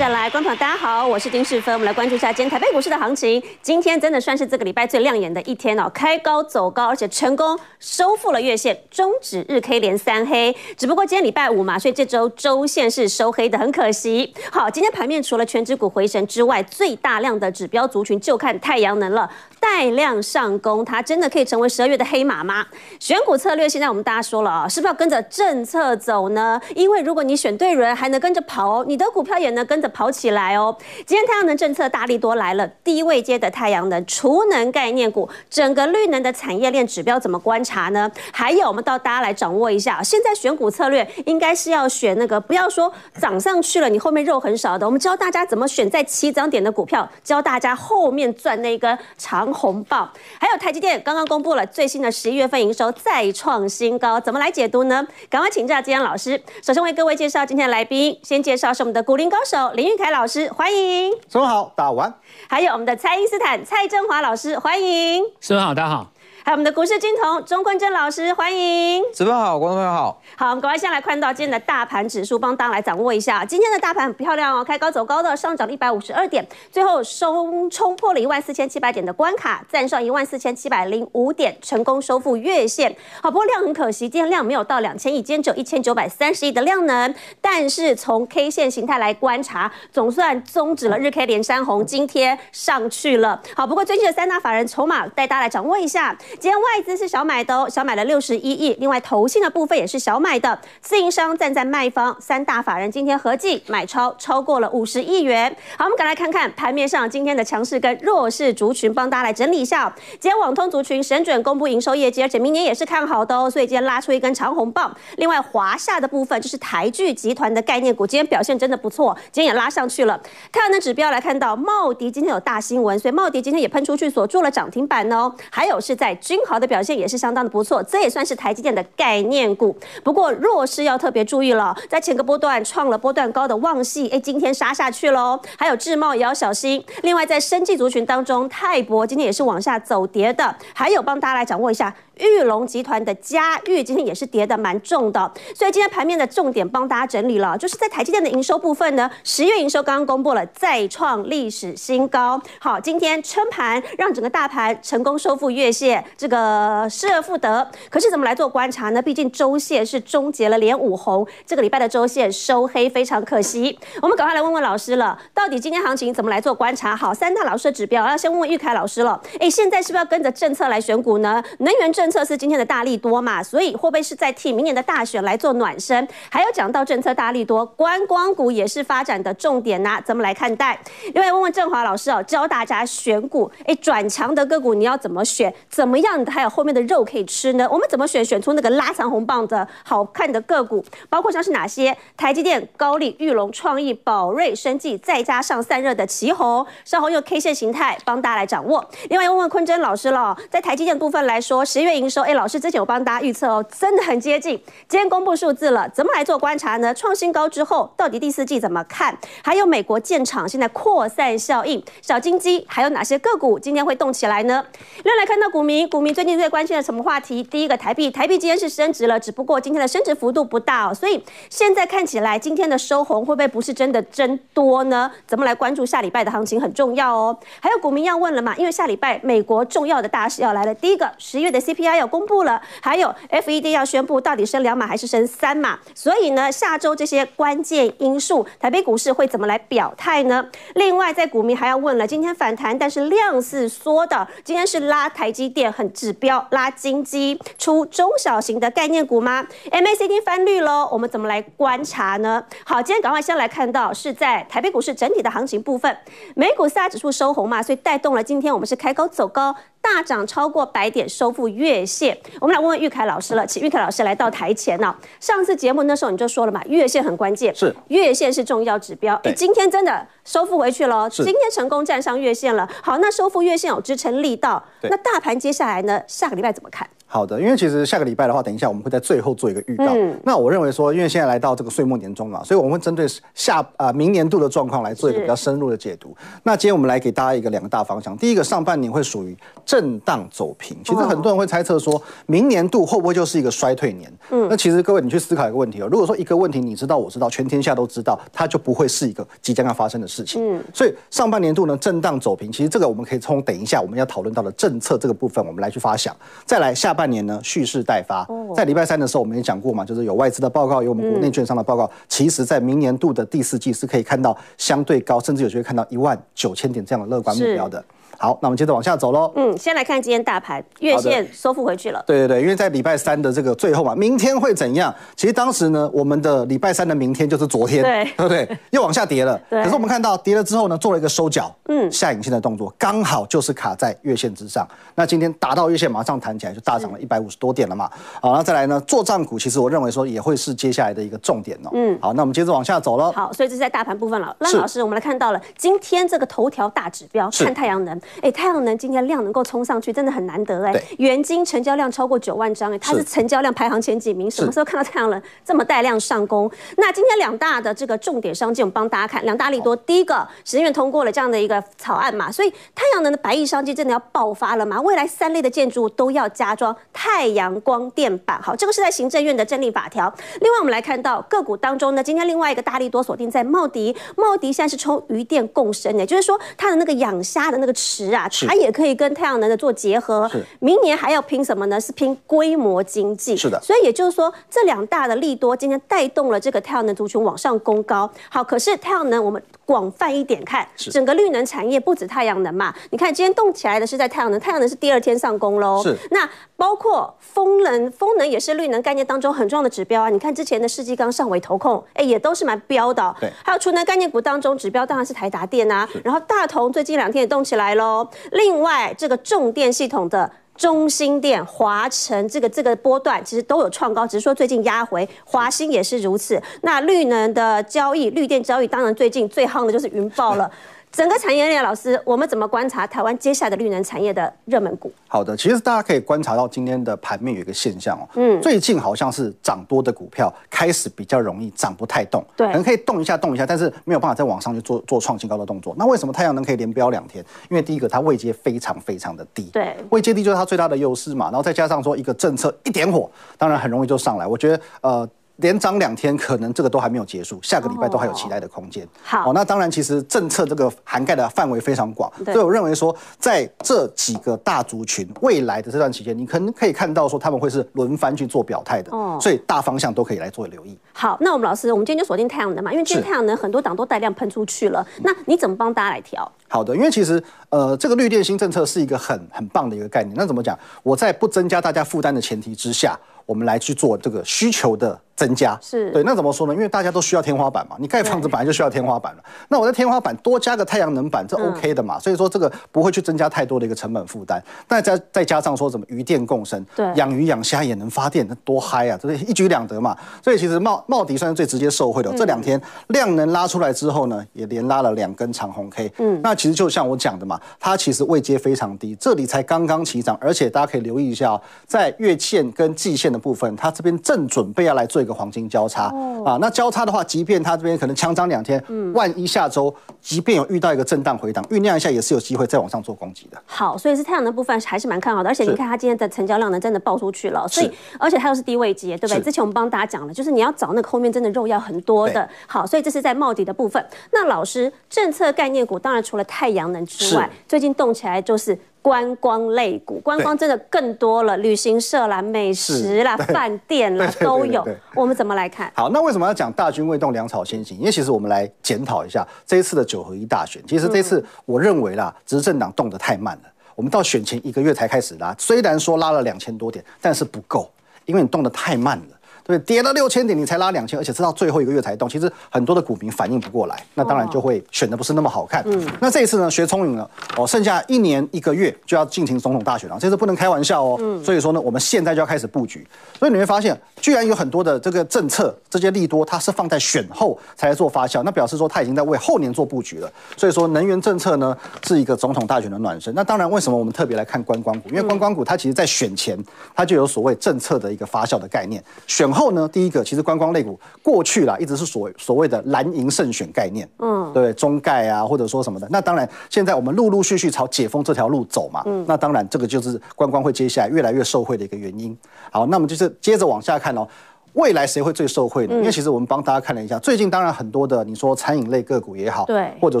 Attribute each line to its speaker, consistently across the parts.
Speaker 1: 着来，大家好，我是丁世芬，我们来关注一下今天台北股市的行情。今天真的算是这个礼拜最亮眼的一天哦，开高走高，而且成功收复了月线，终止日 K 连三黑。只不过今天礼拜五嘛，所以这周周线是收黑的，很可惜。好，今天盘面除了全指股回神之外，最大量的指标族群就看太阳能了，带量上攻，它真的可以成为十二月的黑马吗？选股策略现在我们大家说了啊，是不是要跟着政策走呢？因为如果你选对人，还能跟着跑，你的股票也能。跟着跑起来来哦！今天太阳能政策大力多来了，低位阶的太阳能、储能概念股，整个绿能的产业链指标怎么观察呢？还有，我们到大家来掌握一下。现在选股策略应该是要选那个，不要说涨上去了，你后面肉很少的。我们教大家怎么选在起涨点的股票，教大家后面赚那一根长红棒。还有台积电刚刚公布了最新的十一月份营收再创新高，怎么来解读呢？赶快请教今天老师。首先为各位介绍今天的来宾，先介绍是我们的股林高手。林玉凯老师，师欢迎。
Speaker 2: 各位好，大家晚。
Speaker 1: 还有我们的蔡英斯坦蔡振华老师，欢迎。
Speaker 3: 各位好，大家好。
Speaker 1: 还有我们的股市金童钟坤正老师，欢迎。
Speaker 2: 直播好，观众朋友好。
Speaker 1: 好，我们赶快先来看到今天的大盘指数，帮大家来掌握一下。今天的大盘很漂亮哦，开高走高的，上涨了一百五十二点，最后收冲破了一万四千七百点的关卡，站上一万四千七百零五点，成功收复月线。好，不过量很可惜，今天量没有到两千亿，今天只有一千九百三十亿的量能。但是从 K 线形态来观察，总算终止了日 K 连山红，今天上去了。好，不过最近的三大法人筹码带大家来掌握一下。今天外资是小买的哦，小买了六十一亿。另外投信的部分也是小买的，自营商站在卖方，三大法人今天合计买超超过了五十亿元。好，我们赶来看看盘面上今天的强势跟弱势族群，帮大家来整理一下。今天网通族群神准公布营收业绩，而且明年也是看好的哦，所以今天拉出一根长红棒。另外华夏的部分就是台剧集团的概念股，今天表现真的不错，今天也拉上去了。看那指标来看到茂迪今天有大新闻，所以茂迪今天也喷出去锁住了涨停板哦。还有是在君豪的表现也是相当的不错，这也算是台积电的概念股。不过弱势要特别注意了，在前个波段创了波段高的旺系，哎，今天杀下去喽。还有智茂也要小心。另外在生技族群当中，泰博今天也是往下走跌的。还有帮大家来掌握一下。玉龙集团的嘉玉今天也是跌的蛮重的，所以今天盘面的重点帮大家整理了，就是在台积电的营收部分呢，十月营收刚刚公布了，再创历史新高。好，今天撑盘让整个大盘成功收复月线，这个失而复得。可是怎么来做观察呢？毕竟周线是终结了连五红，这个礼拜的周线收黑，非常可惜。我们赶快来问问老师了，到底今天行情怎么来做观察？好，三大老师的指标，要先问问玉凯老师了。哎，现在是不是要跟着政策来选股呢？能源政策是今天的大力多嘛，所以会不会是在替明年的大选来做暖身？还有讲到政策大力多，观光股也是发展的重点呐、怎么来看待？另外问问正华老师哦，教大家选股，哎，转强的个股你要怎么选？怎么样还有后面的肉可以吃呢？我们怎么选？选出那个拉长红棒的好看的个股，包括像是哪些？台积电、高力、裕隆、创意、宝瑞、生技，再加上散热的旗红，稍后用 K 线形态帮大家来掌握。另外问问坤真老师了，在台积电部分来说，十月营收，哎。老师之前我帮大家预测哦，真的很接近。今天公布数字了，怎么来做观察呢？创新高之后，到底第四季怎么看？还有美国建厂现在扩散效应，小金鸡还有哪些个股今天会动起来呢？另来看到股民，股民最近最关心的什么话题？第一个台币，台币今天是升值了，只不过今天的升值幅度不大哦，所以现在看起来今天的收红会不会不是真的真多呢？怎么来关注下礼拜的行情很重要哦。还有股民要问了嘛？因为下礼拜美国重要的大事要来了，第一个十月的 CP 要公布。了，还有 FED 要宣布到底升两码还是升三码，所以呢，下周这些关键因素，台北股市会怎么来表态呢？另外，在股民还要问了，今天反弹，但是量是缩的，今天是拉台积电很指标，拉金鸡出中小型的概念股吗？MACD 翻绿喽，我们怎么来观察呢？好，今天赶快先来看到是在台北股市整体的行情部分，美股四大指数收红嘛，所以带动了今天我们是开高走高。大涨超过百点，收复月线。我们来问问玉凯老师了，请玉凯老师来到台前呢。上次节目那时候你就说了嘛，月线很关键，
Speaker 2: 是月
Speaker 1: 线是重要指标。哎，今天真的收复回去了，今天成功站上月线了。好，那收复月线有支撑力道，那大盘接下来呢？下个礼拜怎么看？
Speaker 2: 好的，因为其实下个礼拜的话，等一下我们会在最后做一个预告。嗯，那我认为说，因为现在来到这个岁末年终嘛，所以我们会针对下啊、呃、明年度的状况来做一个比较深入的解读。那今天我们来给大家一个两个大方向，第一个上半年会属于震荡走平，其实很多人会猜测说，明年度会不会就是一个衰退年？嗯，那其实各位你去思考一个问题哦，如果说一个问题你知道我知道，全天下都知道，它就不会是一个即将要发生的事情。嗯，所以上半年度呢震荡走平，其实这个我们可以从等一下我们要讨论到的政策这个部分，我们来去发想。再来下半年呢蓄势待发，在礼拜三的时候我们也讲过嘛，就是有外资的报告，有我们国内券商的报告，其实在明年度的第四季是可以看到相对高，甚至有机会看到一万九千点这样的乐观目标的。好，那我们接着往下走喽。
Speaker 1: 嗯，先来看今天大盘月线收复回去了。
Speaker 2: 对对对，因为在礼拜三的这个最后嘛，明天会怎样？其实当时呢，我们的礼拜三的明天就是昨天，对，对不对？又往下跌了。对。可是我们看到跌了之后呢，做了一个收脚，嗯，下影线的动作，刚好就是卡在月线之上。那今天达到月线，马上弹起来，就大涨了一百五十多点了嘛。好，那再来呢，作帐股，其实我认为说也会是接下来的一个重点哦。嗯。好，那我们接着往下走喽。
Speaker 1: 好，所以这是在大盘部分了。那老师，我们来看到了今天这个头条大指标，看太阳能。哎，太阳能今今天量能够冲上去，真的很难得哎！元金成交量超过九万张哎，它是成交量排行前几名。什么时候看到太阳能这么带量上攻？那今天两大的这个重点商机，我们帮大家看两大利多。第一个，行政院通过了这样的一个草案嘛，所以太阳能的百亿商机真的要爆发了嘛？未来三类的建筑物都要加装太阳光电板。好，这个是在行政院的政令法条。另外，我们来看到个股当中呢，今天另外一个大利多锁定在茂迪，茂迪现在是抽渔电共生的，就是说它的那个养虾的那个池啊，它也可。以跟太阳能的做结合，明年还要拼什么呢？是拼规模经济。是的，所以也就是说，这两大的利多今天带动了这个太阳能族群往上攻高。好，可是太阳能我们广泛一点看，整个绿能产业不止太阳能嘛。你看今天动起来的是在太阳能，太阳能是第二天上攻喽。是，那包括风能，风能也是绿能概念当中很重要的指标啊。你看之前的世纪刚、上尾投控，哎，也都是蛮标的。对，还有储能概念股当中指标当然是台达电啊，然后大同最近两天也动起来喽。另外。这个重电系统的中心电、华晨这个这个波段，其实都有创高，只是说最近压回。华兴也是如此。那绿能的交易、绿电交易，当然最近最夯的就是云豹了。整个产业链，老师，我们怎么观察台湾接下来的绿能产业的热门股？
Speaker 2: 好的，其实大家可以观察到今天的盘面有一个现象哦，嗯，最近好像是涨多的股票开始比较容易涨不太动，对，可能可以动一下动一下，但是没有办法再往上去做做创新高的动作。那为什么太阳能可以连飙两天？因为第一个它位阶非常非常的低，对，位阶低就是它最大的优势嘛。然后再加上说一个政策一点火，当然很容易就上来。我觉得呃。连涨两天，可能这个都还没有结束，下个礼拜都还有期待的空间。好，那当然，其实政策这个涵盖的范围非常广，所以我认为说，在这几个大族群未来的这段期间，你可能可以看到说他们会是轮番去做表态的。哦，所以大方向都可以来做留意。
Speaker 1: 好，那我们老师，我们今天就锁定太阳能嘛，因为今天太阳能很多档都带量喷出去了。那你怎么帮大家来调？
Speaker 2: 好的，因为其实呃，这个绿电新政策是一个很很棒的一个概念。那怎么讲？我在不增加大家负担的前提之下，我们来去做这个需求的。增加是对，那怎么说呢？因为大家都需要天花板嘛，你盖房子本来就需要天花板了。那我在天花板多加个太阳能板，这 OK 的嘛？嗯、所以说这个不会去增加太多的一个成本负担。那再再加上说什么鱼电共生，对，养鱼养虾也能发电，那多嗨啊！这是 一举两得嘛。所以其实茂茂迪算是最直接受惠的。嗯、这两天量能拉出来之后呢，也连拉了两根长红 K。嗯，那其实就像我讲的嘛，它其实位阶非常低，这里才刚刚起涨，而且大家可以留意一下哦，在月线跟季线的部分，它这边正准备要来做一个黄金交叉。哦、啊，那交叉的话，即便它这边可能强涨两天，嗯，万一下周即便有遇到一个震荡回档，酝酿一下也是有机会再往上做攻击的。
Speaker 1: 好，所以是太阳能部分还是蛮看好的，而且你看它今天的成交量呢，真的爆出去了，所以而且它又是低位阶，对不对？之前我们帮大家讲了，就是你要找那个后面真的肉要很多的。好，所以这是在茂底的部分。那老师，政策概念股当然除了太阳能之外，最近动起来就是。观光类股，观光真的更多了，旅行社啦、美食啦、饭店啦都有。我们怎么来看？
Speaker 2: 好，那为什么要讲大军未动，粮草先行？因为其实我们来检讨一下这一次的九合一大选。其实这次我认为啦，执政党动得太慢了。我们到选前一个月才开始拉，虽然说拉了两千多点，但是不够，因为你动得太慢了。对，跌了六千点你才拉两千，而且直到最后一个月才动，其实很多的股民反应不过来，那当然就会选的不是那么好看。嗯，那这一次呢，学聪明了哦，剩下一年一个月就要进行总统大选了，这次不能开玩笑哦。嗯，所以说呢，我们现在就要开始布局。所以你会发现，居然有很多的这个政策，这些利多它是放在选后才来做发酵，那表示说它已经在为后年做布局了。所以说，能源政策呢是一个总统大选的暖身。那当然，为什么我们特别来看观光股？因为观光股它其实在选前它就有所谓政策的一个发酵的概念，选后呢，第一个其实观光类股过去啦一直是所所谓的蓝银胜选概念，嗯，对，中概啊或者说什么的。那当然，现在我们陆陆续续朝解封这条路走嘛，嗯，那当然这个就是观光会接下来越来越受惠的一个原因。好，那么就是接着往下看哦。未来谁会最受惠呢？因为其实我们帮大家看了一下，最近当然很多的，你说餐饮类个股也好，对，或者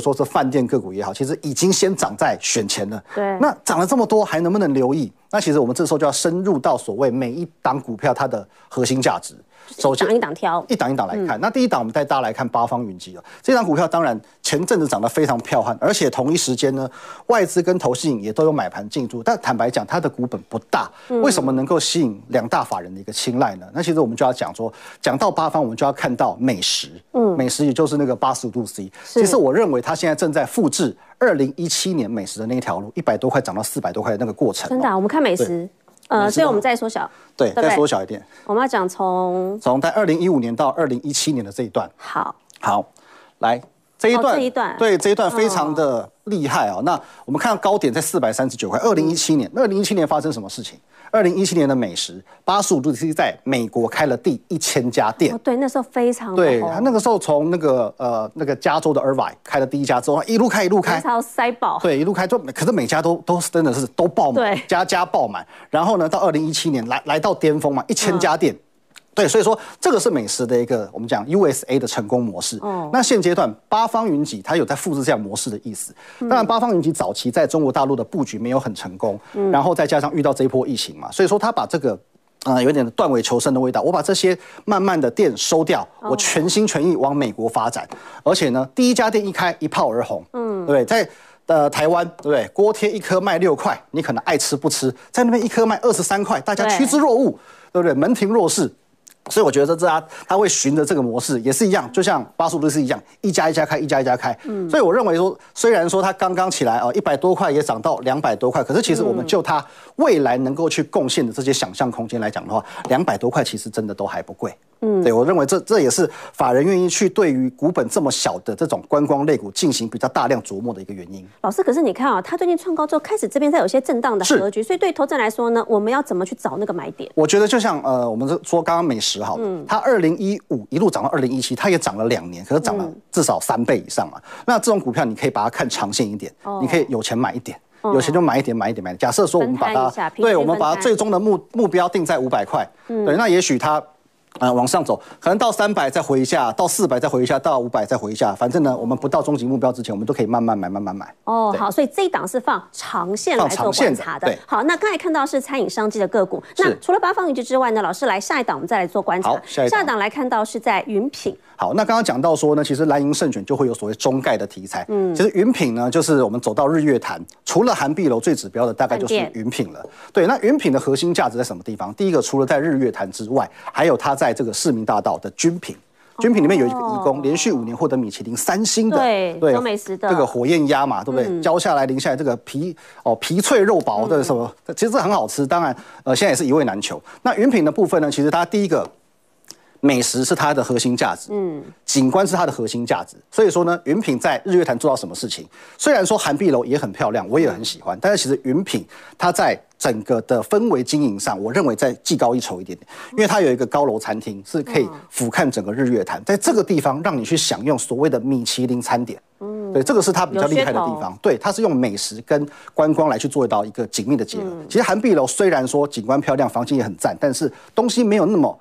Speaker 2: 说是饭店个股也好，其实已经先涨在选前了。对，那涨了这么多，还能不能留意？那其实我们这时候就要深入到所谓每一档股票它的核心价值。
Speaker 1: 首先一档挑，
Speaker 2: 一档一档来看。嗯、那第一档，我们带大家来看八方云集了。这档股票当然前阵子涨得非常彪悍，而且同一时间呢，外资跟投信也都有买盘进驻。但坦白讲，它的股本不大，为什么能够吸引两大法人的一个青睐呢？那其实我们就要讲说，讲到八方，我们就要看到美食。嗯，美食也就是那个八十五度 C。其实我认为它现在正在复制二零一七年美食的那一条路，一百多块涨到四百多块的那个过程。
Speaker 1: 真的、啊，我们看美食。呃，所以我们再缩小，
Speaker 2: 对，再缩小一点。
Speaker 1: 我们要讲从
Speaker 2: 从在二零一五年到二零一七年的这一段。
Speaker 1: 好，
Speaker 2: 好，来这一段，这一段，对，这一段非常的厉害啊。那我们看到高点在四百三十九块。二零一七年，二零一七年发生什么事情？二零一七年的美食八十五度 C 在美国开了第一千家店。
Speaker 1: 对，那时候非常
Speaker 2: 对，他那个时候从那个呃那个加州的 Irvine 开了第一家之后，一路开一路开，
Speaker 1: 超塞爆。
Speaker 2: 对，一路开就可是每家都都真的是都爆满，对，家家爆满。然后呢，到二零一七年来来到巅峰嘛，一千家店。嗯对，所以说这个是美食的一个我们讲 USA 的成功模式。哦，那现阶段八方云集它有在复制这样模式的意思。当然，八方云集早期在中国大陆的布局没有很成功，嗯，然后再加上遇到这一波疫情嘛，所以说他把这个啊、呃、有点断尾求生的味道。我把这些慢慢的店收掉，我全心全意往美国发展。而且呢，第一家店一开一炮而红，嗯，对，在呃台湾对不对？锅贴一颗卖六块，你可能爱吃不吃，在那边一颗卖二十三块，大家趋之若鹜，对不对？门庭若市。所以我觉得这家他会循着这个模式也是一样，就像八十五度是一样，一家一家开，一家一家开。嗯，所以我认为说，虽然说它刚刚起来啊，一百多块也涨到两百多块，可是其实我们就它未来能够去贡献的这些想象空间来讲的话，两百多块其实真的都还不贵。嗯，对，我认为这这也是法人愿意去对于股本这么小的这种观光类股进行比较大量琢磨的一个原因。
Speaker 1: 老师，可是你看啊，它最近创高之后，开始这边在有些震荡的格局，所以对投资人来说呢，我们要怎么去找那个买点？
Speaker 2: 我觉得就像呃，我们说刚刚美食好，嗯，它二零一五一路涨到二零一七，它也涨了两年，可是涨了至少三倍以上嘛。嗯、那这种股票你可以把它看长线一点，哦、你可以有钱买一点，哦、有钱就买一点，买一点，买。假设说我们把它，对，我们把它最终的目目标定在五百块，嗯、对，那也许它。呃，往上走，可能到三百再回一下，到四百再回一下，到五百再回一下。反正呢，我们不到终极目标之前，我们都可以慢慢买，慢慢买。
Speaker 1: 哦，好，所以这一档是放长线来做观察的。对，好，那刚才看到是餐饮商机的个股，那除了八方云集之外呢，老师来下一档，我们再来做观察。好，下一档来看到是在云品。
Speaker 2: 好，那刚刚讲到说呢，其实蓝营胜选就会有所谓中概的题材。嗯，其实云品呢，就是我们走到日月潭，除了涵碧楼最指标的，大概就是云品了。对，那云品的核心价值在什么地方？第一个，除了在日月潭之外，还有它在这个市民大道的军品。军品里面有一个义工，连续五年获得米其林三星的，
Speaker 1: 对，对，美食的
Speaker 2: 这个火焰鸭嘛，对不对？浇下来、淋下来，这个皮哦皮脆肉薄的什么，其实这很好吃。当然，呃，现在也是一味难求。那云品的部分呢，其实它第一个。美食是它的核心价值，嗯，景观是它的核心价值，所以说呢，云品在日月潭做到什么事情？虽然说涵碧楼也很漂亮，我也很喜欢，但是其实云品它在整个的氛围经营上，我认为在技高一筹一点点，因为它有一个高楼餐厅是可以俯瞰整个日月潭，在这个地方让你去享用所谓的米其林餐点，嗯，对，这个是它比较厉害的地方，对，它是用美食跟观光来去做到一个紧密的结合。其实韩碧楼虽然说景观漂亮，房间也很赞，但是东西没有那么。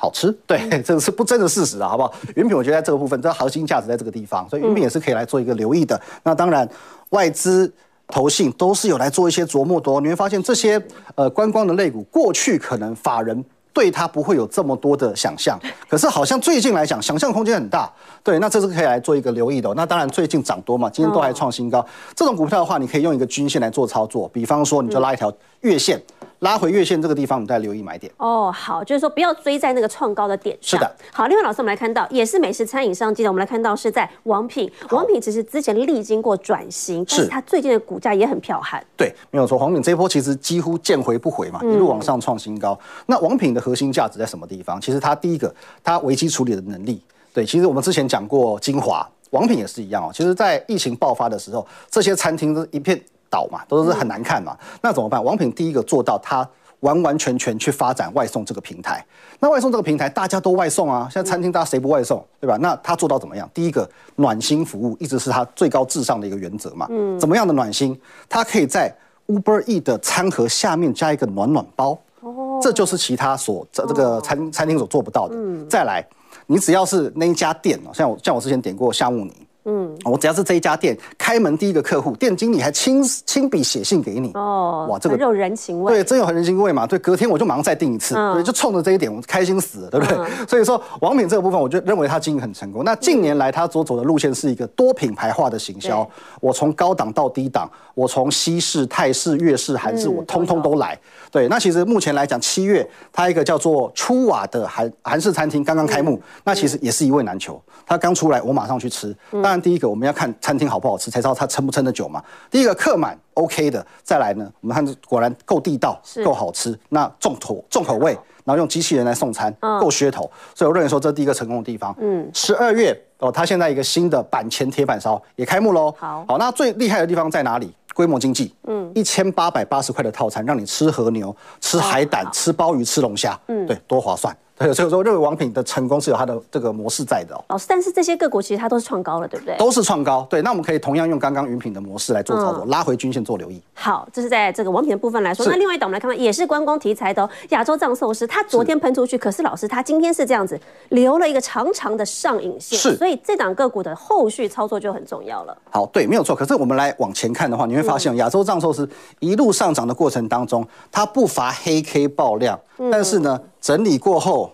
Speaker 2: 好吃，对，这个是不争的事实啊，好不好？云品我觉得在这个部分，这核心价值在这个地方，所以云品也是可以来做一个留意的。那当然，外资、投信都是有来做一些琢磨的哦。你会发现这些呃观光的类股，过去可能法人对它不会有这么多的想象，可是好像最近来讲，想象空间很大。对，那这是可以来做一个留意的哦。那当然最近涨多嘛，今天都还创新高。这种股票的话，你可以用一个均线来做操作，比方说你就拉一条月线。拉回月线这个地方，我们再留意买点。
Speaker 1: 哦，好，就是说不要追在那个创高的点上。
Speaker 2: 是的。
Speaker 1: 好，另外老师，我们来看到也是美食餐饮商机的，我们来看到是在王品。王品其实之前历经过转型，但是它最近的股价也很彪悍。
Speaker 2: 对，没有错。王品这一波其实几乎见回不回嘛，一路往上创新高。嗯、那王品的核心价值在什么地方？其实它第一个，它危机处理的能力。对，其实我们之前讲过精华。王品也是一样哦，其实，在疫情爆发的时候，这些餐厅都一片倒嘛，都是很难看嘛。那怎么办？王品第一个做到，他完完全全去发展外送这个平台。那外送这个平台，大家都外送啊，现在餐厅大家谁不外送，对吧？那他做到怎么样？第一个，暖心服务一直是他最高至上的一个原则嘛。嗯。怎么样的暖心？他可以在 Uber E 的餐盒下面加一个暖暖包。哦。这就是其他所这这个餐餐厅所做不到的。嗯。再来。你只要是那一家店哦，像我像我之前点过夏慕尼。嗯，我只要是这一家店开门第一个客户，店经理还亲亲笔写信给你哦，哇，这个
Speaker 1: 很有人情味，
Speaker 2: 对，真有很人情味嘛。对，隔天我就马上再订一次，嗯、对，就冲着这一点，我开心死了，对不对？嗯、所以说，王品这个部分，我就认为他经营很成功。那近年来他所走的路线是一个多品牌化的行销，我从高档到低档，我从西式、泰式、粤式、韩式，我通通都来。对，那其实目前来讲，七月他一个叫做初瓦的韩韩式餐厅刚刚开幕，那其实也是一位难求。他刚出来，我马上去吃。当然，第一个我们要看餐厅好不好吃，才知道它撑不撑得久嘛。第一个客满 OK 的，再来呢，我们看果然够地道，够好吃，那重口重口味，然后用机器人来送餐，够噱头。所以我认为说，这是第一个成功的地方。嗯，十二月哦，他现在一个新的板前铁板烧也开幕喽。好，好，那最厉害的地方在哪里？规模经济，嗯，一千八百八十块的套餐，让你吃和牛、吃海胆、吃鲍鱼、吃龙虾，嗯，对，多划算。对，所以说我认为王品的成功是有它的这个模式在的哦。
Speaker 1: 老师，但是这些个股其实它都是创高了，对不对？
Speaker 2: 都是创高，对。那我们可以同样用刚刚云品的模式来做操作，嗯、拉回均线做留意。
Speaker 1: 好，这是在这个王品的部分来说。那另外一档我们来看看，也是观光题材的亚洲藏寿司，它昨天喷出去，是可是老师它今天是这样子留了一个长长的上影线，是。所以这档个股的后续操作就很重要了。
Speaker 2: 好，对，没有错。可是我们来往前看的话，你会发现亚洲藏寿司一路上涨的过程当中，它不乏黑 K 爆量，嗯、但是呢，整理过后。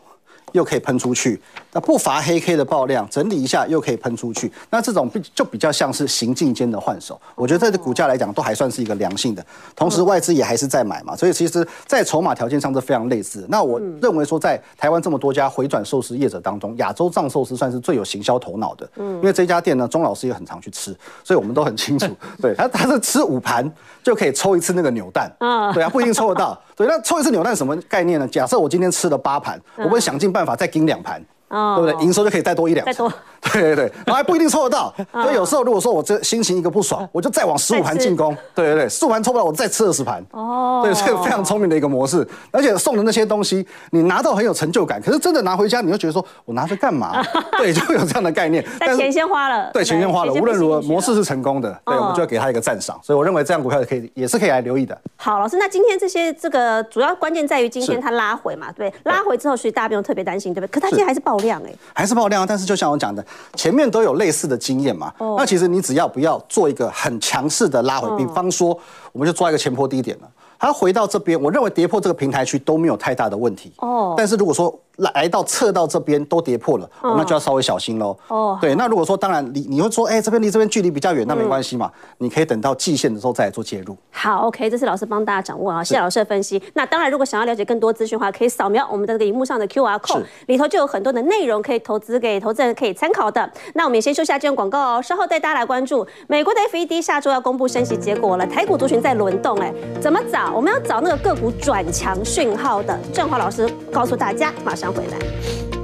Speaker 2: 又可以喷出去，那不乏黑 K 的爆量，整理一下又可以喷出去，那这种就比较像是行进间的换手，我觉得这个股价来讲都还算是一个良性的，同时外资也还是在买嘛，所以其实，在筹码条件上是非常类似。那我认为说，在台湾这么多家回转寿司业者当中，亚洲藏寿司算是最有行销头脑的，嗯，因为这家店呢，钟老师也很常去吃，所以我们都很清楚，对他他是吃五盘就可以抽一次那个扭蛋，啊，对啊，不一定抽得到。对，那抽一次扭蛋什么概念呢？假设我今天吃了八盘，我会想尽办法再盯两盘，对不对？营收就可以再多一两。再多。对对对，然后还不一定抽得到，所以有时候如果说我这心情一个不爽，我就再往十五盘进攻。对对对，十五盘抽不到，我再吃二十盘。哦，对，这个非常聪明的一个模式。而且送的那些东西，你拿到很有成就感，可是真的拿回家，你就觉得说我拿着干嘛？对，就会有这样的概念。
Speaker 1: 但钱先花了。
Speaker 2: 对，钱先花了。无论如何，模式是成功的，对，我们就要给他一个赞赏。所以我认为这样股票可以，也是可以来留意的。
Speaker 1: 好，老师，那今天这些这个主要关键在于今天它拉回嘛？对，拉回之后，所以大家不用特别担心，对不对？可它今天还是爆量哎，
Speaker 2: 还是爆量啊！但是就像我讲的，前面都有。类似的经验嘛，那其实你只要不要做一个很强势的拉回，比方说，我们就抓一个前坡低点了，它回到这边，我认为跌破这个平台区都没有太大的问题。哦，但是如果说，来到测到这边都跌破了，那就要稍微小心喽。哦，对，那如果说当然你你会说，哎，这边离这边距离比较远，那没关系嘛，你可以等到季线的时候再来做介入。
Speaker 1: 好，OK，这是老师帮大家掌握啊，谢谢老师的分析。那当然，如果想要了解更多资讯的话，可以扫描我们的这个荧幕上的 QR code，里头就有很多的内容可以投资给投资人可以参考的。那我们也先休息下这段广告哦，稍后带大家来关注美国的 FED 下周要公布升息结果了，台股族群在轮动，哎，怎么找？我们要找那个个股转强讯号的，正华老师告诉大家，马上回来。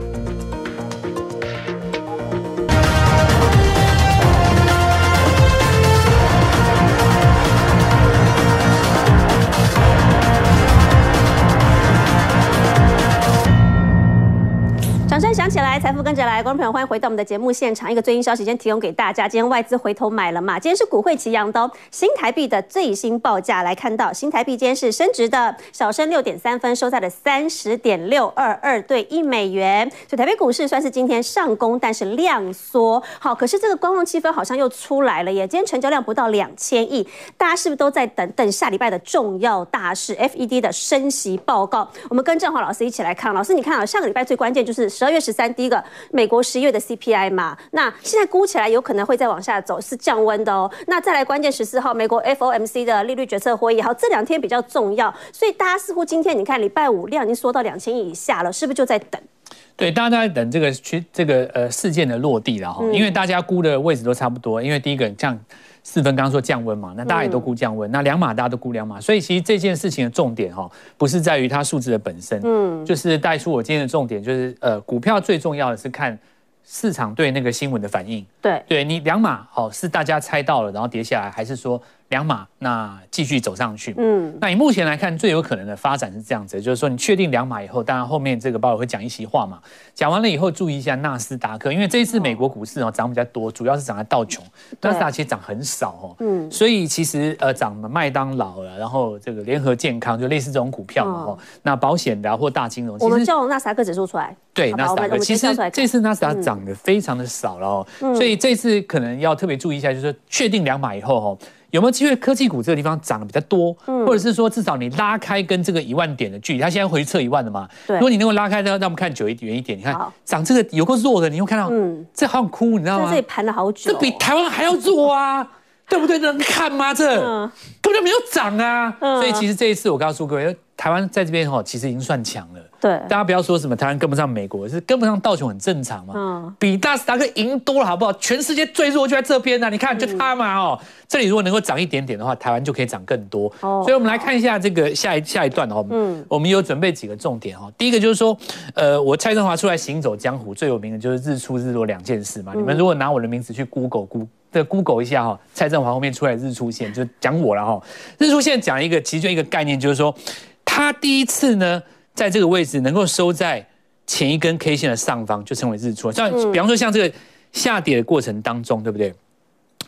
Speaker 1: 声响起来，财富跟着来，观众朋友欢迎回到我们的节目现场。一个最新消息先提供给大家，今天外资回头买了嘛？今天是股汇齐扬的，新台币的最新报价来看到，新台币今天是升值的，小升六点三分，收在了三十点六二二对一美元。所以台北股市算是今天上攻，但是量缩。好，可是这个观望气氛好像又出来了耶。今天成交量不到两千亿，大家是不是都在等等下礼拜的重要大事？FED 的升息报告。我们跟正华老师一起来看，老师你看啊，下个礼拜最关键就是。十二月十三，第一个个美国十一月的 CPI 嘛，那现在估起来有可能会再往下走，是降温的哦。那再来关键十四号美国 FOMC 的利率决策会议，好，这两天比较重要，所以大家似乎今天你看礼拜五量已经缩到两千亿以下了，是不是就在等？
Speaker 3: 对，大家都在等这个去这个呃事件的落地了哈，因为大家估的位置都差不多，因为第一个像。四分刚刚说降温嘛，那大家也都估降温，嗯、那两码大家都估两码，所以其实这件事情的重点哈，不是在于它数字的本身，嗯，就是带出我今天的重点，就是呃，股票最重要的是看市场对那个新闻的反应，对，对你两码好是大家猜到了然后跌下来，还是说？两码，那继续走上去。嗯，那以目前来看，最有可能的发展是这样子，就是说你确定两码以后，当然后面这个鲍尔会讲一席话嘛。讲完了以后，注意一下纳斯达克，因为这一次美国股市哦涨比较多，主要是涨在道琼，纳斯达克其实涨很少哦。嗯，所以其实呃涨了麦当劳了，然后这个联合健康就类似这种股票嘛。哦，那保险的或大金融，
Speaker 1: 我们叫纳斯达克指数出来。
Speaker 3: 对，纳斯达克其实这次纳斯达克涨得非常的少了哦，所以这次可能要特别注意一下，就是确定两码以后哦。有没有机会科技股这个地方涨的比较多，或者是说至少你拉开跟这个一万点的距离，它现在回去测一万了嘛？对，如果你能够拉开，那让我们看久一点远一点，你看涨这个有够弱的，你会看到，嗯，这好想哭，你知道吗？
Speaker 1: 这里盘了好久，
Speaker 3: 这比台湾还要弱啊，对不对？能看吗？这根本就没有涨啊，所以其实这一次我告诉各位，台湾在这边哈，其实已经算强了。对，大家不要说什么台湾跟不上美国，是跟不上道琼很正常嘛。嗯，比纳斯达克赢多了，好不好？全世界最弱就在这边呢、啊，你看就它嘛哦。这里如果能够涨一点点的话，台湾就可以涨更多。哦，所以我们来看一下这个下一下一段哦。嗯，我们有准备几个重点哦。第一个就是说，呃，我蔡振华出来行走江湖最有名的就是日出日落两件事嘛。嗯、你们如果拿我的名字去 Google 估的 Google 一下哈，蔡振华后面出来日出线就讲我了哈。日出线讲一个其中一个概念就是说，他第一次呢。在这个位置能够收在前一根 K 线的上方，就称为日出。像比方说，像这个下跌的过程当中，对不对？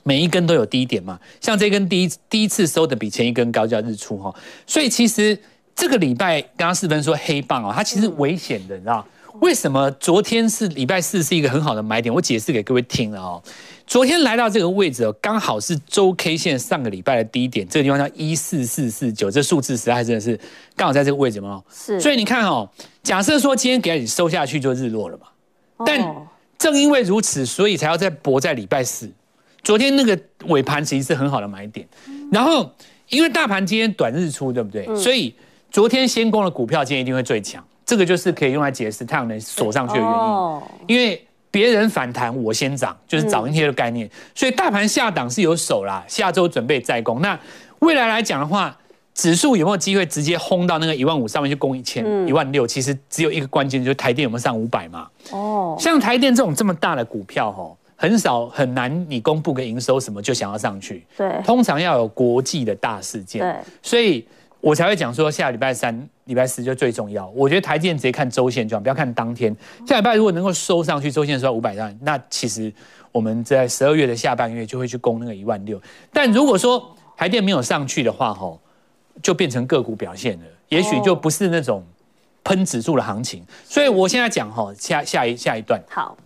Speaker 3: 每一根都有低点嘛。像这根第一第一次收的比前一根高，叫日出哈。所以其实这个礼拜刚刚四分说黑棒哦，它其实危险的，你知道为什么？昨天是礼拜四是一个很好的买点，我解释给各位听了哦。昨天来到这个位置哦，刚好是周 K 线上个礼拜的低点，这个地方叫一四四四九，这数字实在真的是刚好在这个位置嘛。是，所以你看哦，假设说今天给你收下去就日落了嘛。但正因为如此，所以才要再搏在礼拜四。昨天那个尾盘其实是很好的买点，然后因为大盘今天短日出，对不对？所以昨天先攻的股票今天一定会最强，这个就是可以用来解释太阳能锁上去的原因，因为。别人反弹，我先涨，就是早一天的概念。所以大盘下档是有手啦，下周准备再攻。那未来来讲的话，指数有没有机会直接轰到那个一万五上面去攻一千、一万六？其实只有一个关键，就是台电有没有上五百嘛。哦，像台电这种这么大的股票，吼，很少很难，你公布个营收什么就想要上去。对，通常要有国际的大事件。对，所以。我才会讲说，下礼拜三、礼拜四就最重要。我觉得台积电直接看周线就好，不要看当天。下礼拜如果能够收上去，周线收到五百万，那其实我们在十二月的下半月就会去攻那个一万六。但如果说台电没有上去的话，吼，就变成个股表现了，也许就不是那种喷指数的行情。所以我现在讲吼，下下一下一段。好，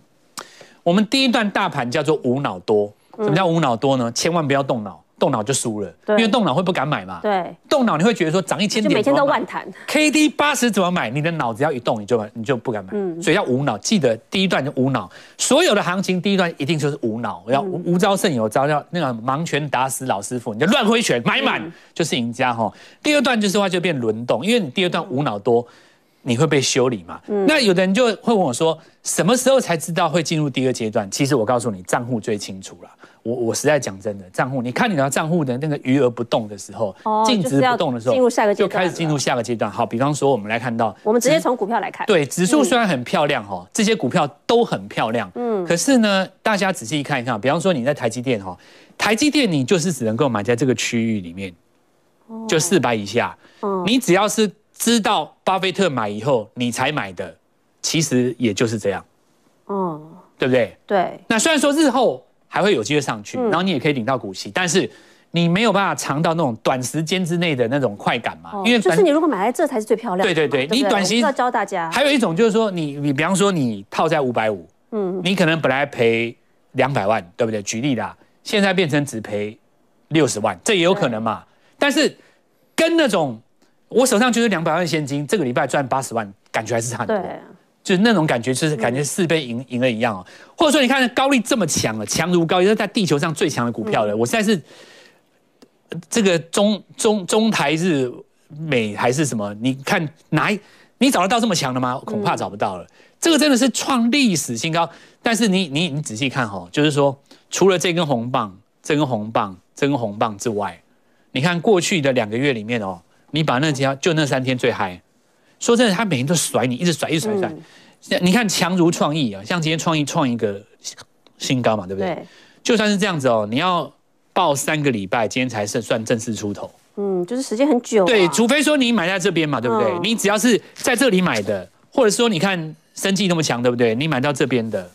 Speaker 3: 我们第一段大盘叫做无脑多。什么叫无脑多呢？千万不要动脑。动脑就输了，因为动脑会不敢买嘛。对，动脑你会觉得说涨一千点，
Speaker 1: 每天都万谈。
Speaker 3: K D 八十怎么买？你的脑子要一动，你就你就不敢买。嗯，所以要无脑，记得第一段就无脑。所有的行情第一段一定就是无脑，要无招胜有招，要那个盲拳打死老师傅，你就乱挥拳买满就是赢家哈。第二段就是话就变轮动，因为你第二段无脑多，你会被修理嘛。那有的人就会问我说，什么时候才知道会进入第二阶段？其实我告诉你，账户最清楚了。我我实在讲真的，账户你看你的账户的那个余额不动的时候，净值不动的时候，就开始进入下个阶段。好，比方说我们来看到，
Speaker 1: 我们直接从股票来看，
Speaker 3: 对，指数虽然很漂亮哈，这些股票都很漂亮，嗯，可是呢，大家仔细看一看，比方说你在台积电哈，台积电你就是只能够买在这个区域里面，就四百以下，你只要是知道巴菲特买以后你才买的，其实也就是这样，嗯，对不对？对。那虽然说日后。还会有机会上去，然后你也可以领到股息，但是你没有办法尝到那种短时间之内的那种快感嘛？因为
Speaker 1: 就是你如果买来这才是最漂亮的。
Speaker 3: 对对对，你短期
Speaker 1: 要教大家。
Speaker 3: 还有一种就是说，你你比方说你套在五百五，嗯，你可能本来赔两百万，对不对？举例的，现在变成只赔六十万，这也有可能嘛？但是跟那种我手上就是两百万现金，这个礼拜赚八十万，感觉还是差很多。就是那种感觉，就是感觉四倍赢赢了一样哦。或者说，你看高利这么强了，强如高力，是在地球上最强的股票了。我现在是这个中中中台日美还是什么？你看哪一？你找得到这么强的吗？恐怕找不到了。这个真的是创历史新高。但是你你你仔细看哈，就是说，除了这根红棒、这根红棒、这根红棒之外，你看过去的两个月里面哦，你把那几条就那三天最嗨。说真的，他每天都甩你，一直甩，一直甩，甩。嗯、你看强如创意啊，像今天创意创一个新高嘛，对不对？对。就算是这样子哦，你要报三个礼拜，今天才是算正式出头。
Speaker 1: 嗯，就是时间很久、啊。
Speaker 3: 对，除非说你买在这边嘛，对不对？嗯、你只要是在这里买的，或者说你看生技那么强，对不对？你买到这边的，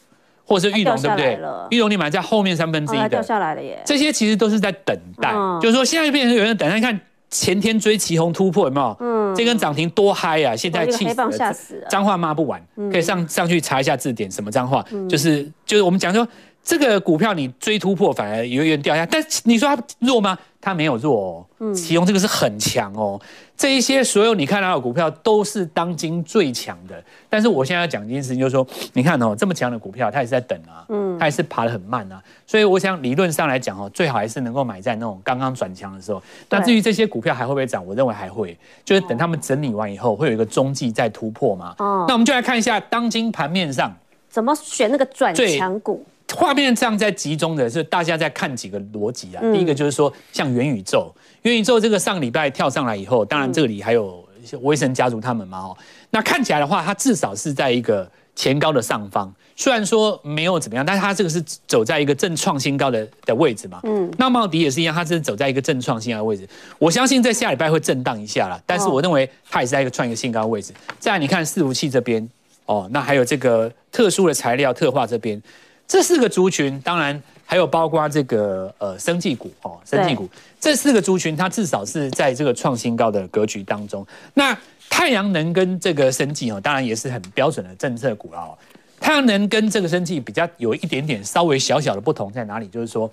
Speaker 3: 或者是玉龙，对不对？玉龙你买在后面三分之一的，
Speaker 1: 掉下来了耶。
Speaker 3: 这些其实都是在等待，嗯、就是说现在变成有人等待看。前天追旗红突破有没有？嗯，这根涨停多嗨啊！现在气死了，脏话骂不完，可以上上去查一下字典，什么脏话？就是就是我们讲说这个股票你追突破反而有点掉下，但你说它弱吗？它没有弱哦，嗯，其中这个是很强哦。这一些所有你看到的股票都是当今最强的，但是我现在要讲一件事情，就是说，你看哦，这么强的股票，它也是在等啊，嗯，它也是爬得很慢啊，所以我想理论上来讲哦，最好还是能够买在那种刚刚转强的时候。那至于这些股票还会不会涨，我认为还会，就是等他们整理完以后，会有一个中继再突破嘛。哦，那我们就来看一下当今盘面上
Speaker 1: 怎么选那个转强股。
Speaker 3: 画面上在集中的是大家在看几个逻辑啊，第一个就是说像元宇宙。元宇宙这个上礼拜跳上来以后，当然这里还有一些威盛家族他们嘛哦，那看起来的话，它至少是在一个前高的上方，虽然说没有怎么样，但是它这个是走在一个正创新高的的位置嘛。嗯，那茂迪也是一样，它是走在一个正创新高的位置。我相信在下礼拜会震荡一下啦，但是我认为它也是在一个创一个新高的位置。再来你看伺服器这边哦，那还有这个特殊的材料特化这边，这四个族群当然。还有包括这个呃生技股哦，生技股这四个族群，它至少是在这个创新高的格局当中。那太阳能跟这个生技哦，当然也是很标准的政策股了哦。太阳能跟这个生技比较有一点点稍微小小的不同在哪里？就是说，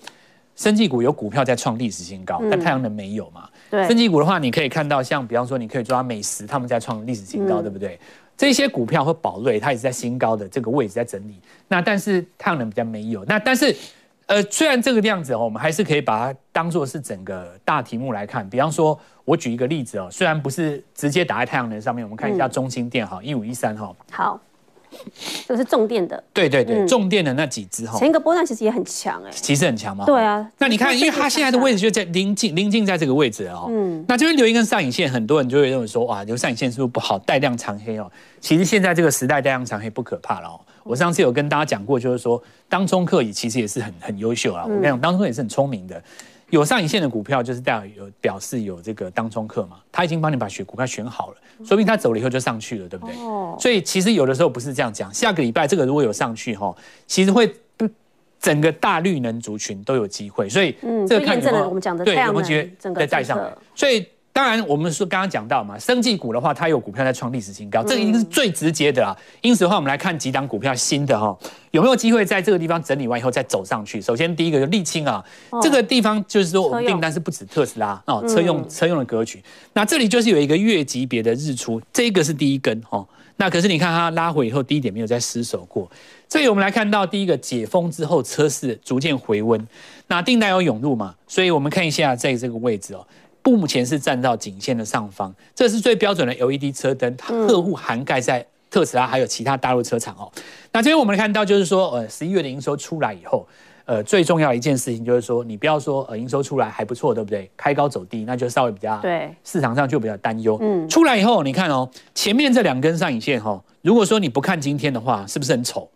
Speaker 3: 生技股有股票在创历史新高，但太阳能没有嘛。对，生技股的话，你可以看到像比方说，你可以抓美食，他们在创历史新高，对不对？这些股票和宝瑞，它也是在新高的这个位置在整理。那但是太阳能比较没有。那但是。呃，虽然这个样子哦，我们还是可以把它当做是整个大题目来看。比方说，我举一个例子哦，虽然不是直接打在太阳能上面，我们看一下中心电哈，一五一三哈。好，
Speaker 1: 这个是重电的。
Speaker 3: 对对对，嗯、重电的那几只哈。
Speaker 1: 前一个波段其实也很强哎。
Speaker 3: 其实很强吗？
Speaker 1: 对啊。
Speaker 3: 那你看，因为它现在的位置就在临近临近在这个位置哦。嗯。那这边留一根上影线，很多人就会认为说，哇，留上影线是不是不好？带量长黑哦。其实现在这个时代带量长黑不可怕了哦。我上次有跟大家讲过，就是说当中客也其实也是很很优秀啊。我跟你讲，当冲客也是很聪明的。有上影线的股票，就是代表有表示有这个当冲客嘛，他已经帮你把选股票选好了，说不定他走了以后就上去了，对不对？哦。所以其实有的时候不是这样讲。下个礼拜这个如果有上去哈，其实会整个大绿能族群都有机会。所以这个看
Speaker 1: 我们讲的对，有没有机会
Speaker 3: 再带上来？所以。当然，我们说刚刚讲到嘛，生技股的话，它有股票在创历史新高，这个一定是最直接的啊。因此的话，我们来看几档股票新的哈，有没有机会在这个地方整理完以后再走上去？首先第一个就沥青啊，这个地方就是说我们订单是不止特斯拉哦，车用车用的格局。那这里就是有一个月级别的日出，这个是第一根哦。那可是你看它拉回以后低点没有再失守过。这里我们来看到第一个解封之后车市逐渐回温，那订单有涌入嘛？所以我们看一下在这个位置哦。目前是站到颈线的上方，这是最标准的 LED 车灯，客户涵盖在特斯拉还有其他大陆车厂哦。那这边我们看到就是说，呃，十一月的营收出来以后，呃，最重要的一件事情就是说，你不要说呃营收出来还不错，对不对？开高走低，那就稍微比较对市场上就比较担忧。嗯，出来以后你看哦，前面这两根上影线哈，如果说你不看今天的话，是不是很丑？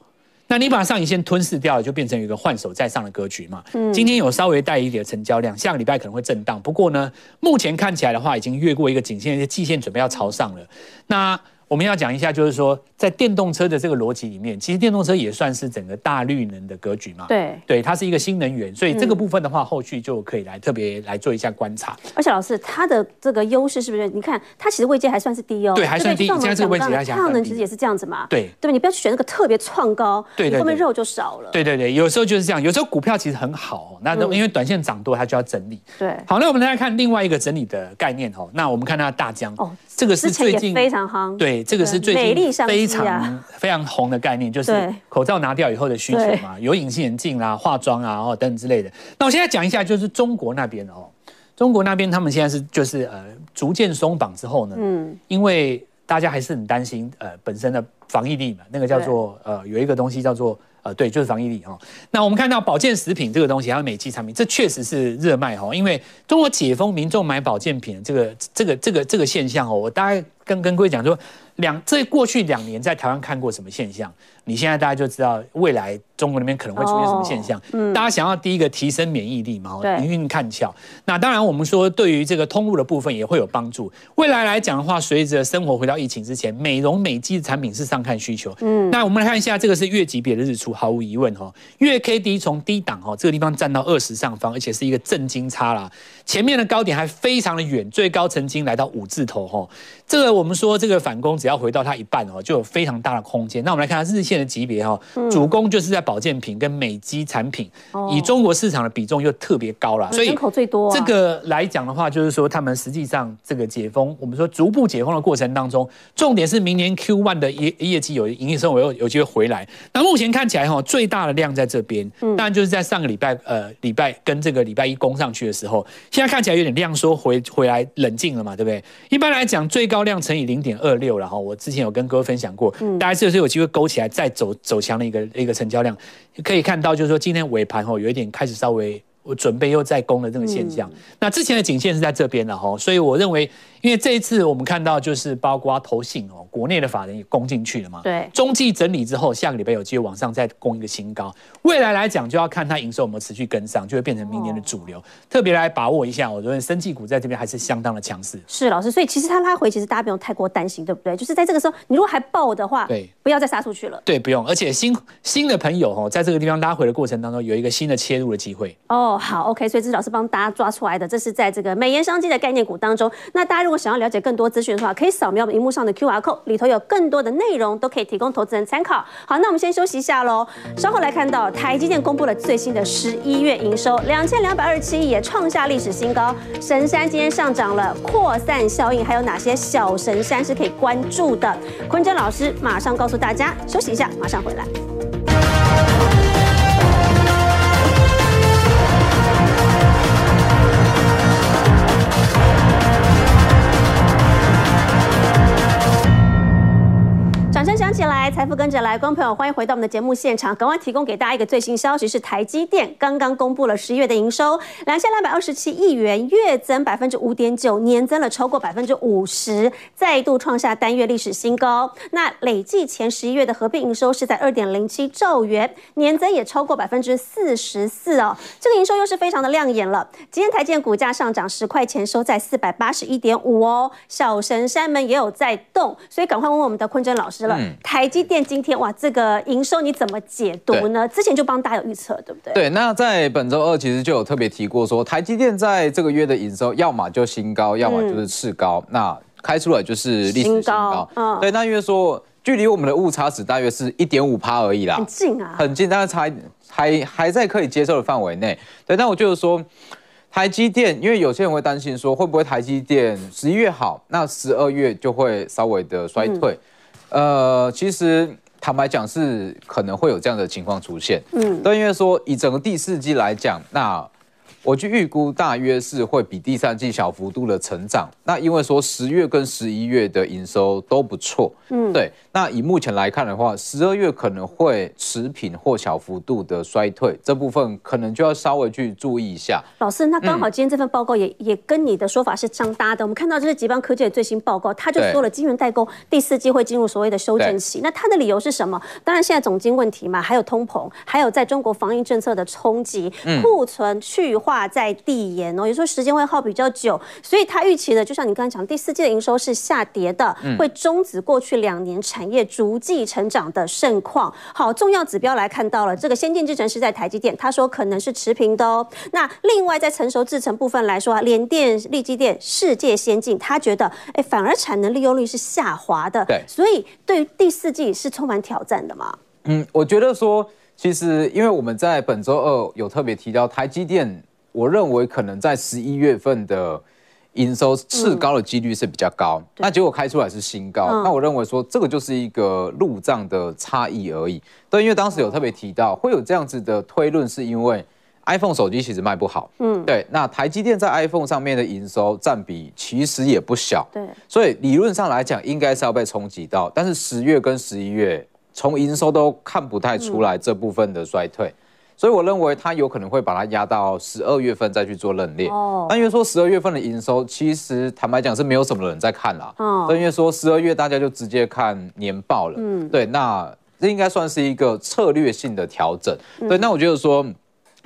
Speaker 3: 那你把上影线吞噬掉了，就变成一个换手再上的格局嘛。嗯，今天有稍微带一点成交量，下个礼拜可能会震荡。不过呢，目前看起来的话，已经越过一个颈线，一些季线准备要朝上了。那。我们要讲一下，就是说，在电动车的这个逻辑里面，其实电动车也算是整个大绿能的格局嘛。对，对，它是一个新能源，所以这个部分的话，后续就可以来特别来做一下观察。
Speaker 1: 而且老师，它的这个优势是不是？你看，它其实位阶还算是低哦。
Speaker 3: 对，还算低。现在这个位置来讲，太
Speaker 1: 阳能其实也是这样子嘛。
Speaker 3: 对，
Speaker 1: 对，你不要去选那个特别创高，
Speaker 3: 对，
Speaker 1: 后面肉就少了。
Speaker 3: 对对对，有时候就是这样。有时候股票其实很好，那因为短线涨多，它就要整理。对。好，那我们来看另外一个整理的概念哦。那我们看它大疆。哦，这个是最近
Speaker 1: 非常夯，
Speaker 3: 对，这个是最近非常非常红的概念，就是口罩拿掉以后的需求嘛，有隐形眼镜啦、化妆啊哦等等之类的。那我现在讲一下，就是中国那边哦，中国那边他们现在是就是呃逐渐松绑之后呢，嗯，因为大家还是很担心呃本身的防疫力嘛，那个叫做呃有一个东西叫做。呃，对，就是防疫力哈。那我们看到保健食品这个东西，还有美肌产品，这确实是热卖哈。因为中国解封，民众买保健品这个这个这个这个现象哦，我大概跟跟各位讲说。两这过去两年在台湾看过什么现象？你现在大家就知道未来中国那边可能会出现什么现象。嗯，大家想要第一个提升免疫力嘛，营运看俏。那当然我们说对于这个通路的部分也会有帮助。未来来讲的话，随着生活回到疫情之前，美容美肌的产品是上看需求。嗯，那我们来看一下，这个是月级别的日出，毫无疑问哈，月 K D 从低档哈这个地方站到二十上方，而且是一个正金叉啦。前面的高点还非常的远，最高曾经来到五字头哈。这个我们说这个反攻。只要回到它一半哦，就有非常大的空间。那我们来看它日线的级别哈，主攻就是在保健品跟美肌产品，以中国市场的比重又特别高了，所以人口最多。这个来讲的话，就是说他们实际上这个解封，我们说逐步解封的过程当中，重点是明年 Q one 的业业绩有营业收入有有机会回来。那目前看起来哈，最大的量在这边，当然就是在上个礼拜呃礼拜跟这个礼拜一攻上去的时候，现在看起来有点量缩回回来冷静了嘛，对不对？一般来讲，最高量乘以零点二六然后。我之前有跟各位分享过，大家这是有机会勾起来再走走强的一个一个成交量，可以看到就是说今天尾盘吼有一点开始稍微我准备又再攻的这个现象。那之前的颈线是在这边了哈，所以我认为。因为这一次我们看到，就是包括投信哦，国内的法人也攻进去了嘛。对。中继整理之后，下个礼拜有机会往上再攻一个新高。未来来讲，就要看它营收有没有持续跟上，就会变成明年的主流。特别来把握一下，我觉得生技股在这边还是相当的强势。是老师，所以其实它拉回，其实大家不用太过担心，对不对？就是在这个时候，你如果还爆的话，对，不要再杀出去了。对，不用。而且新新的朋友哦，在这个地方拉回的过程当中，有一个新的切入的机会。哦，好，OK。所以这是老师帮大家抓出来的，这是在这个美颜商机的概念股当中。那大家如果想要了解更多，资讯的话，可以扫描荧幕上的 QR code，里头有更多的内容，都可以提供投资人参考。好，那我们先休息一下喽，稍后来看到台积电公布了最新的十一月营收，两千两百二十七亿，也创下历史新高。神山今天上涨了，扩散效应还有哪些小神山是可以关注的？坤真老师马上告诉大家，休息一下，马上回来。起来，财富跟着来，观众朋友欢迎回到我们的节目现场。赶快提供给大家一个最新消息，是台积电刚刚公布了十一月的营收，两千两百二十七亿元，月增百分之五点九，年增了超过百分之五十，再度创下单月历史新高。那累计前十一月的合并营收是在二点零七兆元，年增也超过百分之四十四哦，这个营收又是非常的亮眼了。今天台积电股价上涨十块钱，收在四百八十一点五哦，小神山们也有在动，所以赶快问我们的坤真老师了。台积电今天哇，这个营收你怎么解读呢？之前就帮大家有预测，对不对？对，那在本周二其实就有特别提过说，台积电在这个月的营收，要么就新高，要么就是次高，嗯、那开出来就是历史新高。嗯、对，那因为说距离我们的误差值大约是一点五趴而已啦，很近啊，很近，但是差还还在可以接受的范围内。对，但我就是说。台积电，因为有些人会担心说，会不会台积电十一月好，那十二月就会稍微的衰退？嗯、呃，其实坦白讲是可能会有这样的情况出现。嗯，但因为说以整个第四季来讲，那。我去预估大约是会比第三季小幅度的成长，那因为说十月跟十一月的营收都不错，嗯，对。那以目前来看的话，十二月可能会持平或小幅度的衰退，这部分可能就要稍微去注意一下。老师，那刚好今天这份报告也、嗯、也跟你的说法是相搭的。我们看到这是吉邦科技的最新报告，他就说了晶圆代工第四季会进入所谓的修正期。那他的理由是什么？当然现在总经问题嘛，还有通膨，还有在中国防疫政策的冲击，库存去化。在递延哦，有时候时间会耗比较久，所以他预期的，就像你刚才讲，第四季的营收是下跌的，会终止过去两年产业逐季成长的盛况。好，重要指标来看到了，这个先进制程是在台积电，他说可能是持平的哦。那另外在成熟制程部分来说啊，联电、力积电、世界先进，他觉得哎，反而产能利用率是下滑的。对，所以对于第四季是充满挑战的嘛？嗯，我觉得说，其实因为我们在本周二有特别提到台积电。我认为可能在十一月份的
Speaker 4: 营收次高的几率是比较高，嗯、那结果开出来是新高，嗯、那我认为说这个就是一个入账的差异而已。对，因为当时有特别提到会有这样子的推论，是因为 iPhone 手机其实卖不好，嗯，对，那台积电在 iPhone 上面的营收占比其实也不小，对，所以理论上来讲应该是要被冲击到，但是十月跟十一月从营收都看不太出来这部分的衰退。嗯所以我认为它有可能会把它压到十二月份再去做认列。哦。那因为说十二月份的营收，其实坦白讲是没有什么人在看啦。哦。因为说十二月大家就直接看年报了。嗯。对，那这应该算是一个策略性的调整。对，那我觉得说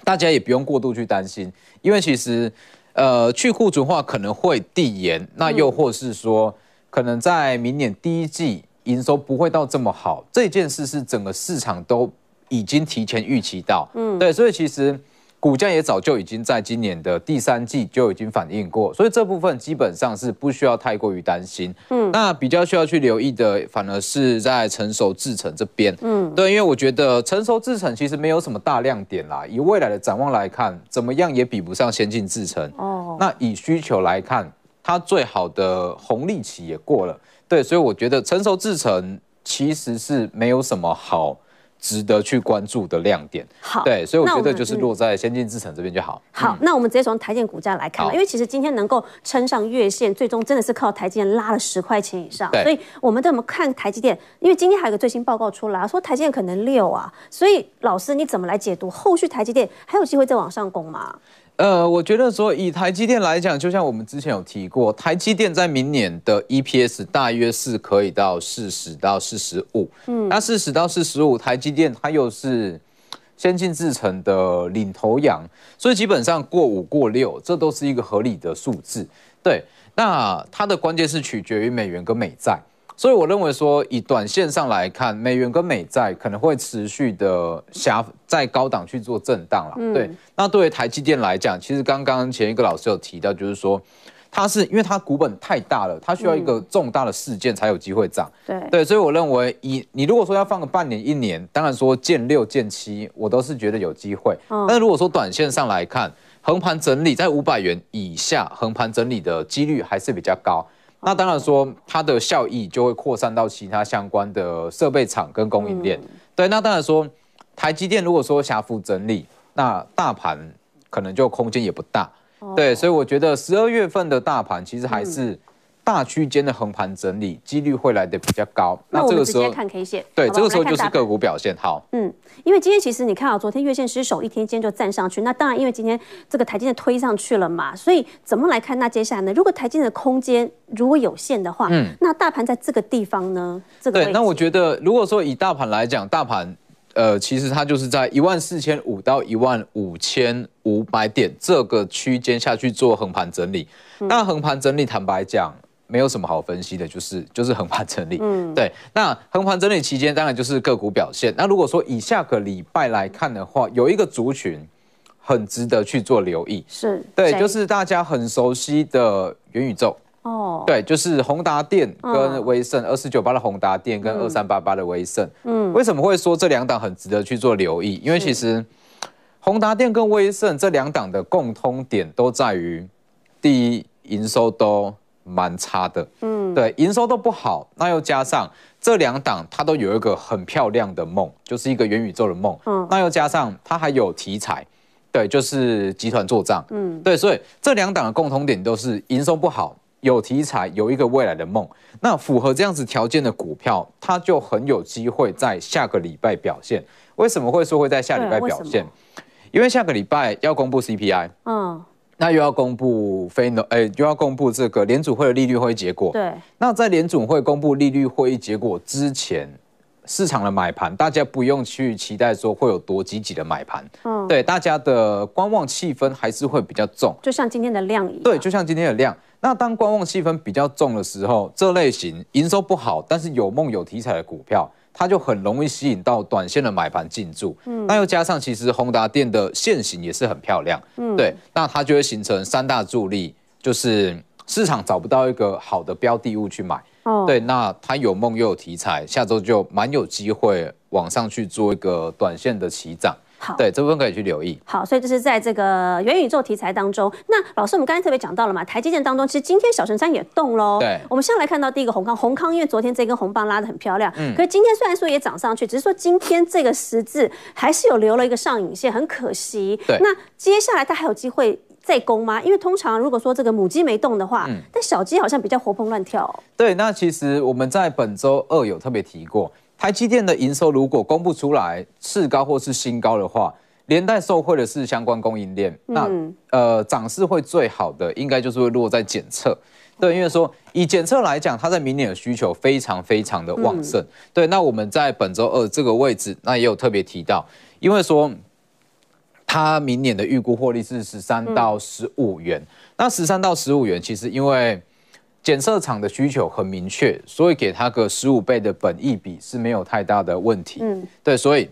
Speaker 4: 大家也不用过度去担心，因为其实呃去库存化可能会递延，那又或是说可能在明年第一季营收不会到这么好，这件事是整个市场都。已经提前预期到，嗯，对，所以其实股价也早就已经在今年的第三季就已经反映过，所以这部分基本上是不需要太过于担心，嗯，那比较需要去留意的，反而是在成熟制程这边，嗯，对，因为我觉得成熟制程其实没有什么大亮点啦，以未来的展望来看，怎么样也比不上先进制程，哦，那以需求来看，它最好的红利期也过了，对，所以我觉得成熟制程其实是没有什么好。值得去关注的亮点，好，对，所以我觉得就是落在先进制程这边就好。
Speaker 1: 好，那我们直接从台积电股价来看，因为其实今天能够撑上月线，最终真的是靠台积电拉了十块钱以上。所以我们怎么看台积电？因为今天还有个最新报告出来，说台积电可能六啊，所以老师你怎么来解读后续台积电还有机会再往上攻吗？
Speaker 4: 呃，我觉得说以台积电来讲，就像我们之前有提过，台积电在明年的 EPS 大约是可以到四十到四十五。嗯，那四十到四十五，台积电它又是先进制程的领头羊，所以基本上过五过六，这都是一个合理的数字。对，那它的关键是取决于美元跟美债。所以我认为说，以短线上来看，美元跟美债可能会持续的下在高档去做震荡了。嗯、对，那对于台积电来讲，其实刚刚前一个老师有提到，就是说，它是因为它股本太大了，它需要一个重大的事件才有机会涨。对对，所以我认为以你如果说要放个半年一年，当然说见六见七，我都是觉得有机会。嗯、但是如果说短线上来看，横盘整理在五百元以下，横盘整理的几率还是比较高。那当然说，它的效益就会扩散到其他相关的设备厂跟供应链。嗯、对，那当然说，台积电如果说狭幅整理，那大盘可能就空间也不大。哦、对，所以我觉得十二月份的大盘其实还是。嗯大区间的横盘整理几率会来的比较高，
Speaker 1: 那这个时候看 K 线，
Speaker 4: 对，这个时候就是个股表现好。
Speaker 1: 嗯，因为今天其实你看啊，昨天月线失守一天，今天就站上去。那当然，因为今天这个台积电推上去了嘛，所以怎么来看？那接下来呢？如果台积电的空间如果有限的话，嗯，那大盘在这个地方呢？这个
Speaker 4: 对，那我觉得如果说以大盘来讲，大盘呃，其实它就是在一万四千五到一万五千五百点这个区间下去做横盘整理。那横盘整理，坦白讲。没有什么好分析的，就是就是横盘整理。嗯，对。那横盘整理期间，当然就是个股表现。那如果说以下个礼拜来看的话，有一个族群很值得去做留意，是对，就是大家很熟悉的元宇宙。哦，对，就是宏达电跟威盛，二四九八的宏达电跟二三八八的威盛。嗯，为什么会说这两档很值得去做留意？因为其实宏达电跟威盛这两档的共通点都在于，第一，营收都。蛮差的，嗯，对，营收都不好，那又加上这两档，它都有一个很漂亮的梦，就是一个元宇宙的梦，嗯，那又加上它还有题材，对，就是集团做账，嗯，对，所以这两档的共同点都是营收不好，有题材，有一个未来的梦，那符合这样子条件的股票，它就很有机会在下个礼拜表现。为什么会说会在下礼拜表现？因为下个礼拜要公布 CPI，嗯。那又要公布非农，哎，又要公布这个联储会的利率会议结果。对。那在联储会公布利率会议结果之前，市场的买盘，大家不用去期待说会有多积极的买盘。嗯。对，大家的观望气氛还是会比较重。
Speaker 1: 就像今天的量一样。
Speaker 4: 对，就像今天的量。那当观望气氛比较重的时候，这类型营收不好，但是有梦有题材的股票。它就很容易吸引到短线的买盘进驻，嗯，那又加上其实宏达电的线型也是很漂亮，嗯，对，那它就会形成三大助力，就是市场找不到一个好的标的物去买，哦，对，那它有梦又有题材，下周就蛮有机会往上去做一个短线的起涨，
Speaker 1: 好，
Speaker 4: 对这部分可以去留意。
Speaker 1: 好，所以这是在这个元宇宙题材当中。那老师，我们刚才特别讲到了嘛，台积电当中，其实今天小神山也动喽。
Speaker 4: 对，
Speaker 1: 我们先来看到第一个红康，红康因为昨天这根红棒拉的很漂亮，嗯，可是今天虽然说也涨上去，只是说今天这个十字还是有留了一个上影线，很可惜。
Speaker 4: 对，
Speaker 1: 那接下来它还有机会再攻吗？因为通常如果说这个母鸡没动的话，嗯，但小鸡好像比较活蹦乱跳哦。
Speaker 4: 对，那其实我们在本周二有特别提过。台积电的营收如果公布出来次高或是新高的话，连带受惠的是相关供应链，那呃涨势会最好的应该就是会落在检测，对，因为说以检测来讲，它在明年的需求非常非常的旺盛，对，那我们在本周二这个位置，那也有特别提到，因为说它明年的预估获利是十三到十五元，那十三到十五元其实因为。检测厂的需求很明确，所以给他个十五倍的本益比是没有太大的问题。嗯，对，所以，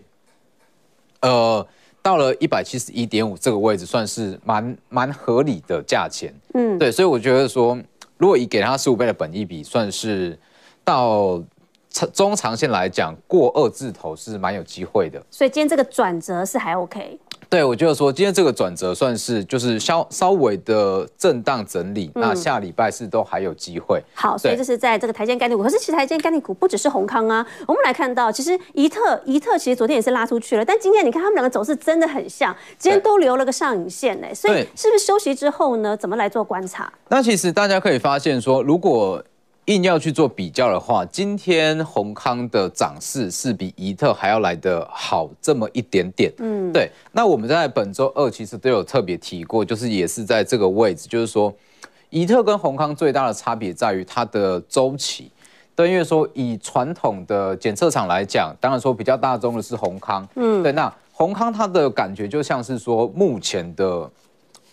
Speaker 4: 呃，到了一百七十一点五这个位置，算是蛮蛮合理的价钱。嗯，对，所以我觉得说，如果以给他十五倍的本益比，算是到长中长线来讲，过二字头是蛮有机会的。
Speaker 1: 所以今天这个转折是还 OK。
Speaker 4: 对，我觉得说今天这个转折算是就是稍稍微的震荡整理，嗯、那下礼拜四都还有机会。
Speaker 1: 好，所以这是在这个台积概念股，可是其实台积概念股不只是宏康啊，我们来看到其实宜特宜特其实昨天也是拉出去了，但今天你看他们两个走势真的很像，今天都留了个上影线呢，所以是不是休息之后呢，怎么来做观察？
Speaker 4: 那其实大家可以发现说，如果硬要去做比较的话，今天宏康的涨势是比怡特还要来的好这么一点点。嗯，对。那我们在本周二其实都有特别提过，就是也是在这个位置，就是说怡特跟宏康最大的差别在于它的周期。对，因为说以传统的检测厂来讲，当然说比较大宗的是宏康。嗯，对。那宏康它的感觉就像是说目前的。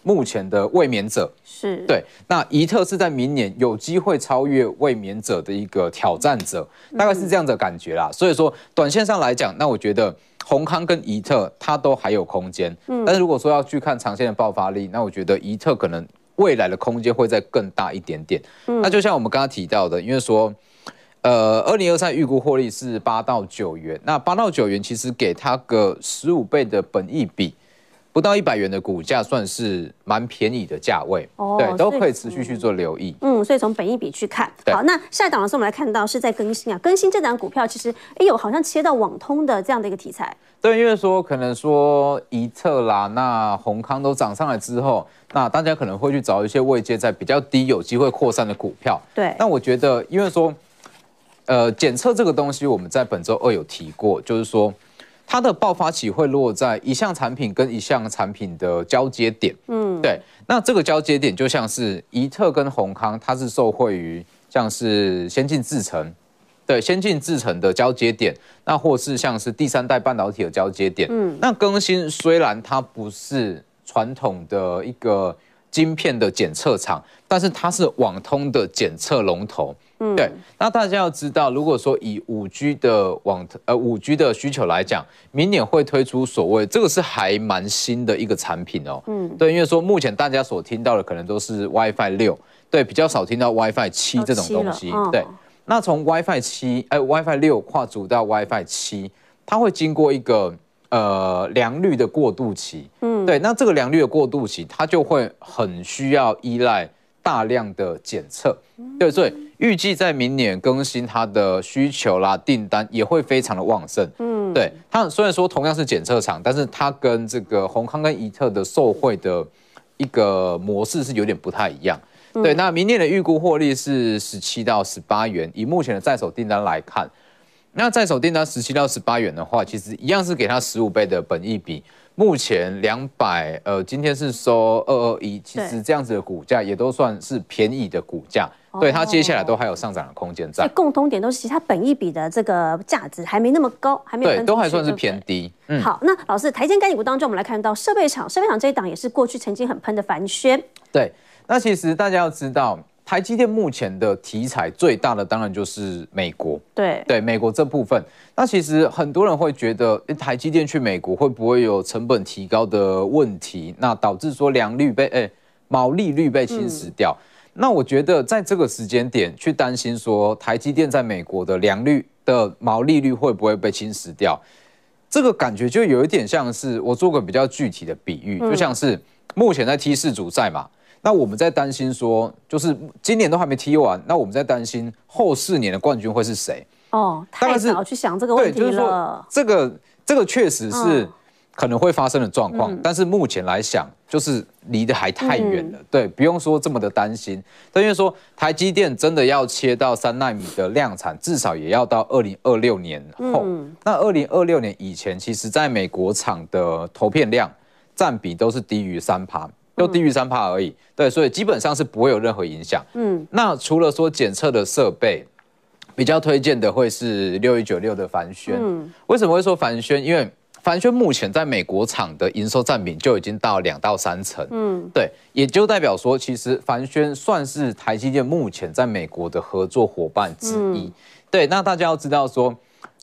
Speaker 4: 目前的卫冕者是对，那宜特是在明年有机会超越卫冕者的一个挑战者，大概是这样的感觉啦。所以说，短线上来讲，那我觉得宏康跟宜特它都还有空间。嗯，但是如果说要去看长线的爆发力，那我觉得宜特可能未来的空间会再更大一点点。嗯，那就像我们刚刚提到的，因为说，呃，二零二三预估获利是八到九元，那八到九元其实给它个十五倍的本益比。不到一百元的股价算是蛮便宜的价位，哦，对，都可以持续去做留意。
Speaker 1: 嗯，所以从本益比去看，好，那下一档的时候我们来看到是在更新啊，更新这档股票其实哎呦，好像切到网通的这样的一个题材。
Speaker 4: 对，因为说可能说宜特啦，那宏康都涨上来之后，那大家可能会去找一些位阶在比较低、有机会扩散的股票。
Speaker 1: 对，
Speaker 4: 那我觉得，因为说，呃，检测这个东西，我们在本周二有提过，就是说。它的爆发期会落在一项产品跟一项产品的交接点，嗯，对。那这个交接点就像是怡特跟宏康，它是受惠于像是先进制程，对，先进制程的交接点，那或是像是第三代半导体的交接点，嗯。那更新虽然它不是传统的一个晶片的检测厂，但是它是网通的检测龙头。嗯，对，那大家要知道，如果说以五 G 的网呃五 G 的需求来讲，明年会推出所谓这个是还蛮新的一个产品哦。嗯，对，因为说目前大家所听到的可能都是 WiFi 六，对，比较少听到 WiFi 七这种东西。哦、对，那从 WiFi 七哎 WiFi 六跨足到 WiFi 七，它会经过一个呃良率的过渡期。嗯，对，那这个良率的过渡期，它就会很需要依赖大量的检测。对，所以。预计在明年更新它的需求啦，订单也会非常的旺盛。嗯，对，它虽然说同样是检测厂，但是它跟这个宏康跟怡特的受惠的一个模式是有点不太一样。对，那明年的预估获利是十七到十八元，以目前的在手订单来看，那在手订单十七到十八元的话，其实一样是给它十五倍的本益比。目前两百，呃，今天是收二二一，其实这样子的股价也都算是便宜的股价。对，它接下来都还有上涨的空间在，
Speaker 1: 共通点都是其他本益比的这个价值还没那么高，还没有
Speaker 4: 对，都还算是偏低。
Speaker 1: 嗯，好，那老师，台积概念股当中，我们来看到设备厂，设备厂这一档也是过去曾经很喷的凡轩。
Speaker 4: 对，那其实大家要知道，台积电目前的题材最大的当然就是美国。
Speaker 1: 对
Speaker 4: 对，美国这部分，那其实很多人会觉得，台积电去美国会不会有成本提高的问题？那导致说良率被哎毛利率被侵蚀掉。嗯那我觉得在这个时间点去担心说台积电在美国的良率的毛利率会不会被侵蚀掉，这个感觉就有一点像是我做个比较具体的比喻，就像是目前在 T 四主赛嘛，那我们在担心说，就是今年都还没踢完，那我们在担心后四年的冠军会是谁？
Speaker 1: 哦，太早去想这个问题了。
Speaker 4: 就是说这个这个确实是可能会发生的状况，嗯、但是目前来想，就是离得还太远了。嗯、对，不用说这么的担心。但因为说台积电真的要切到三纳米的量产，至少也要到二零二六年后。嗯、那二零二六年以前，其实在美国厂的投片量占比都是低于三趴，都低于三帕而已。对，所以基本上是不会有任何影响。嗯，那除了说检测的设备。比较推荐的会是六一九六的帆宣，嗯，为什么会说帆宣？因为帆宣目前在美国厂的营收占比就已经到两到三成，嗯，对，也就代表说，其实帆宣算是台积电目前在美国的合作伙伴之一。嗯、对，那大家要知道说，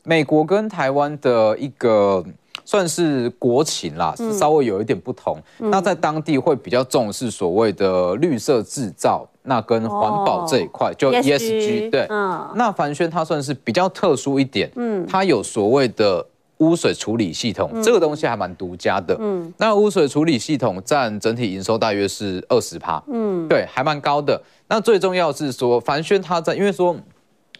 Speaker 4: 美国跟台湾的一个。算是国情啦，是稍微有一点不同。嗯、那在当地会比较重视所谓的绿色制造，那跟环保这一块，哦、就 ESG。对，嗯、那凡轩它算是比较特殊一点，嗯，它有所谓的污水处理系统，嗯、这个东西还蛮独家的。嗯，那污水处理系统占整体营收大约是二十趴，嗯，对，还蛮高的。那最重要是说，凡轩它在，因为说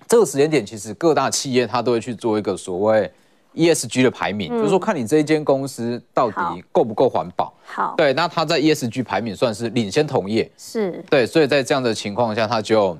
Speaker 4: 这个时间点，其实各大企业它都会去做一个所谓。ESG 的排名，嗯、就是说看你这一间公司到底够不够环保。好，对，那它在 ESG 排名算是领先同业，是对，所以在这样的情况下，它就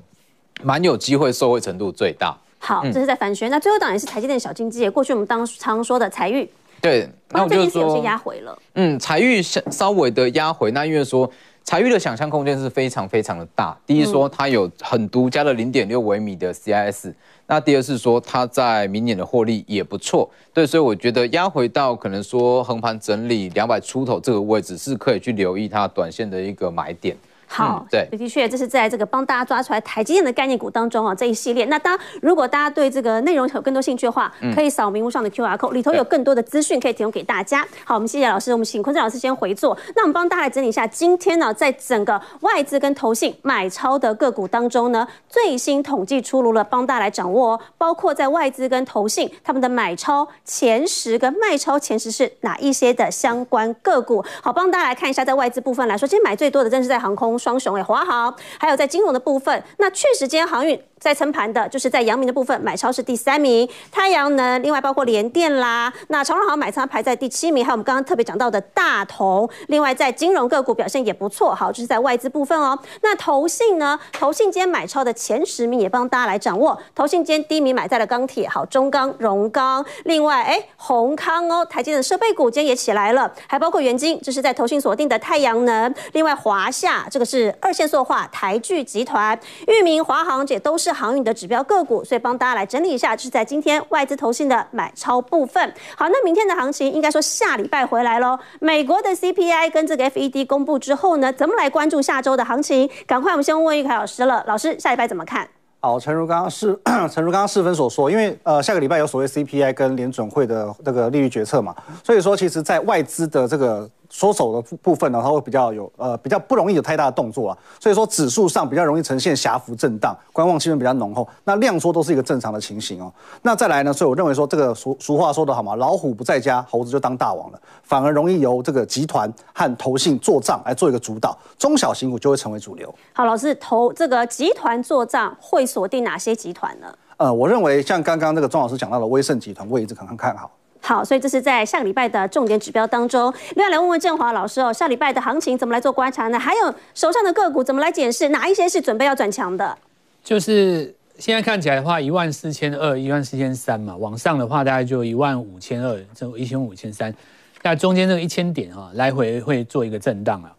Speaker 4: 蛮有机会受惠程度最大。
Speaker 1: 好，这是在帆宣。嗯、那最后档也是台积电小经济，过去我们当常说的财运，
Speaker 4: 对，那我就说
Speaker 1: 有些压回了。
Speaker 4: 嗯，财运稍稍微的压回，那因为说采钰的想象空间是非常非常的大。第一说它有很独家的零点六微米的 CIS。那第二是说，它在明年的获利也不错，对，所以我觉得压回到可能说横盘整理两百出头这个位置，是可以去留意它短线的一个买点。好，嗯、对，的确，这是在这个帮大家抓出来台积电的概念股当中啊，这一系列。那当，如果大家对这个内容有更多兴趣的话，可以扫屏幕上的 QR code，里头有更多的资讯可以提供给大家。好，我们谢谢老师，我们请坤正老师先回座。那我们帮大家来整理一下，今天呢，在整个外资跟投信买超的个股当中呢，最新统计出炉了，帮大家来掌握哦。包括在外资跟投信他们的买超前十跟卖超前十是哪一些的相关个股？好，帮大家来看一下，在外资部分来说，今天买最多的正是在航空。双雄诶，华航，还有在金融的部分，那确实今天航运。在撑盘的，就是在阳明的部分买超是第三名，太阳能，另外包括联电啦，那长荣航买超排在第七名，还有我们刚刚特别讲到的大同，另外在金融个股表现也不错，好，就是在外资部分哦。那投信呢？投信今天买超的前十名也帮大家来掌握，投信今天第一名买在了钢铁，好，中钢、荣钢，另外哎，宏康哦，台积电的设备股今天也起来了，还包括元晶，这是在投信锁定的太阳能，另外华夏这个是二线塑化，台聚集团，裕民、华航这都是。航运的指标个股，所以帮大家来整理一下，就是在今天外资投信的买超部分。好，那明天的行情应该说下礼拜回来喽。美国的 CPI 跟这个 FED 公布之后呢，怎么来关注下周的行情？赶快我们先问钰凯老师了，老师下礼拜怎么看？
Speaker 2: 好，诚如刚 刚是诚如刚刚四分所说，因为呃下个礼拜有所谓 CPI 跟联准会的那个利率决策嘛，所以说其实在外资的这个。缩手的部分呢，它会比较有呃比较不容易有太大的动作啊，所以说指数上比较容易呈现狭幅震荡，观望气氛比较浓厚。那量缩都是一个正常的情形哦。那再来呢，所以我认为说这个俗俗话说得好嘛，老虎不在家，猴子就当大王了，反而容易由这个集团和投信做账来做一个主导，中小型股就会成为主流。
Speaker 1: 好，老师投这个集团做账会锁定哪些集团呢？
Speaker 2: 呃，我认为像刚刚那个庄老师讲到的威盛集团，我一直可能看好。
Speaker 1: 好，所以这是在下个礼拜的重点指标当中。另外来问问振华老师哦，下礼拜的行情怎么来做观察呢？还有手上的个股怎么来检视？哪一些是准备要转强的？
Speaker 3: 就是现在看起来的话，一万四千二、一万四千三嘛，往上的话大概就一万五千二，这一千五千三，那中间这个一千点啊，来回会做一个震荡啊。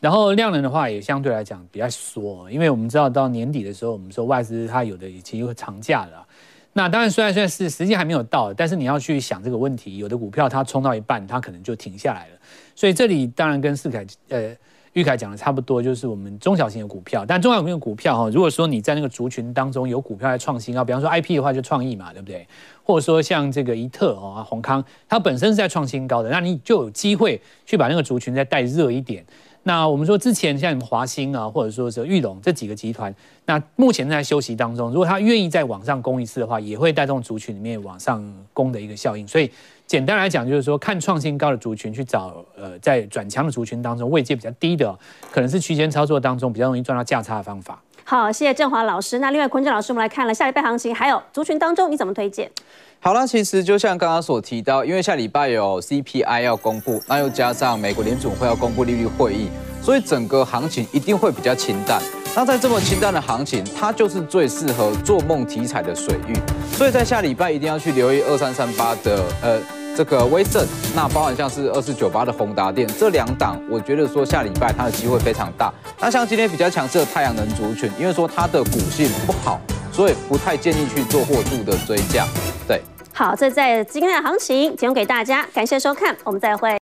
Speaker 3: 然后量能的话也相对来讲比较缩，因为我们知道到年底的时候，我们说外资它有的已经会长假了。那当然，虽然现在是时间还没有到，但是你要去想这个问题。有的股票它冲到一半，它可能就停下来了。所以这里当然跟世凯呃玉凯讲的差不多，就是我们中小型的股票。但中小型的股票哈，如果说你在那个族群当中有股票在创新高，比方说 IP 的话就创意嘛，对不对？或者说像这个一特哦、宏康，它本身是在创新高的，那你就有机会去把那个族群再带热一点。那我们说之前像华兴啊，或者说是玉龙这几个集团，那目前在休息当中。如果他愿意再往上攻一次的话，也会带动族群里面往上攻的一个效应。所以简单来讲，就是说看创新高的族群去找呃在转强的族群当中位阶比较低的，可能是区间操作当中比较容易赚到价差的方法。
Speaker 1: 好，谢谢振华老师。那另外坤正老师，我们来看了下礼拜行情，还有族群当中你怎么推荐？
Speaker 4: 好了，其实就像刚刚所提到，因为下礼拜有 CPI 要公布，那又加上美国联准会要公布利率会议，所以整个行情一定会比较清淡。那在这么清淡的行情，它就是最适合做梦题材的水域，所以在下礼拜一定要去留意二三三八的呃这个威盛，那包含像是二四九八的宏达电这两档，我觉得说下礼拜它的机会非常大。那像今天比较强势的太阳能族群，因为说它的股性不好，所以不太建议去做过度的追价。对。
Speaker 1: 好，这在今天的行情提供给大家，感谢收看，我们再会。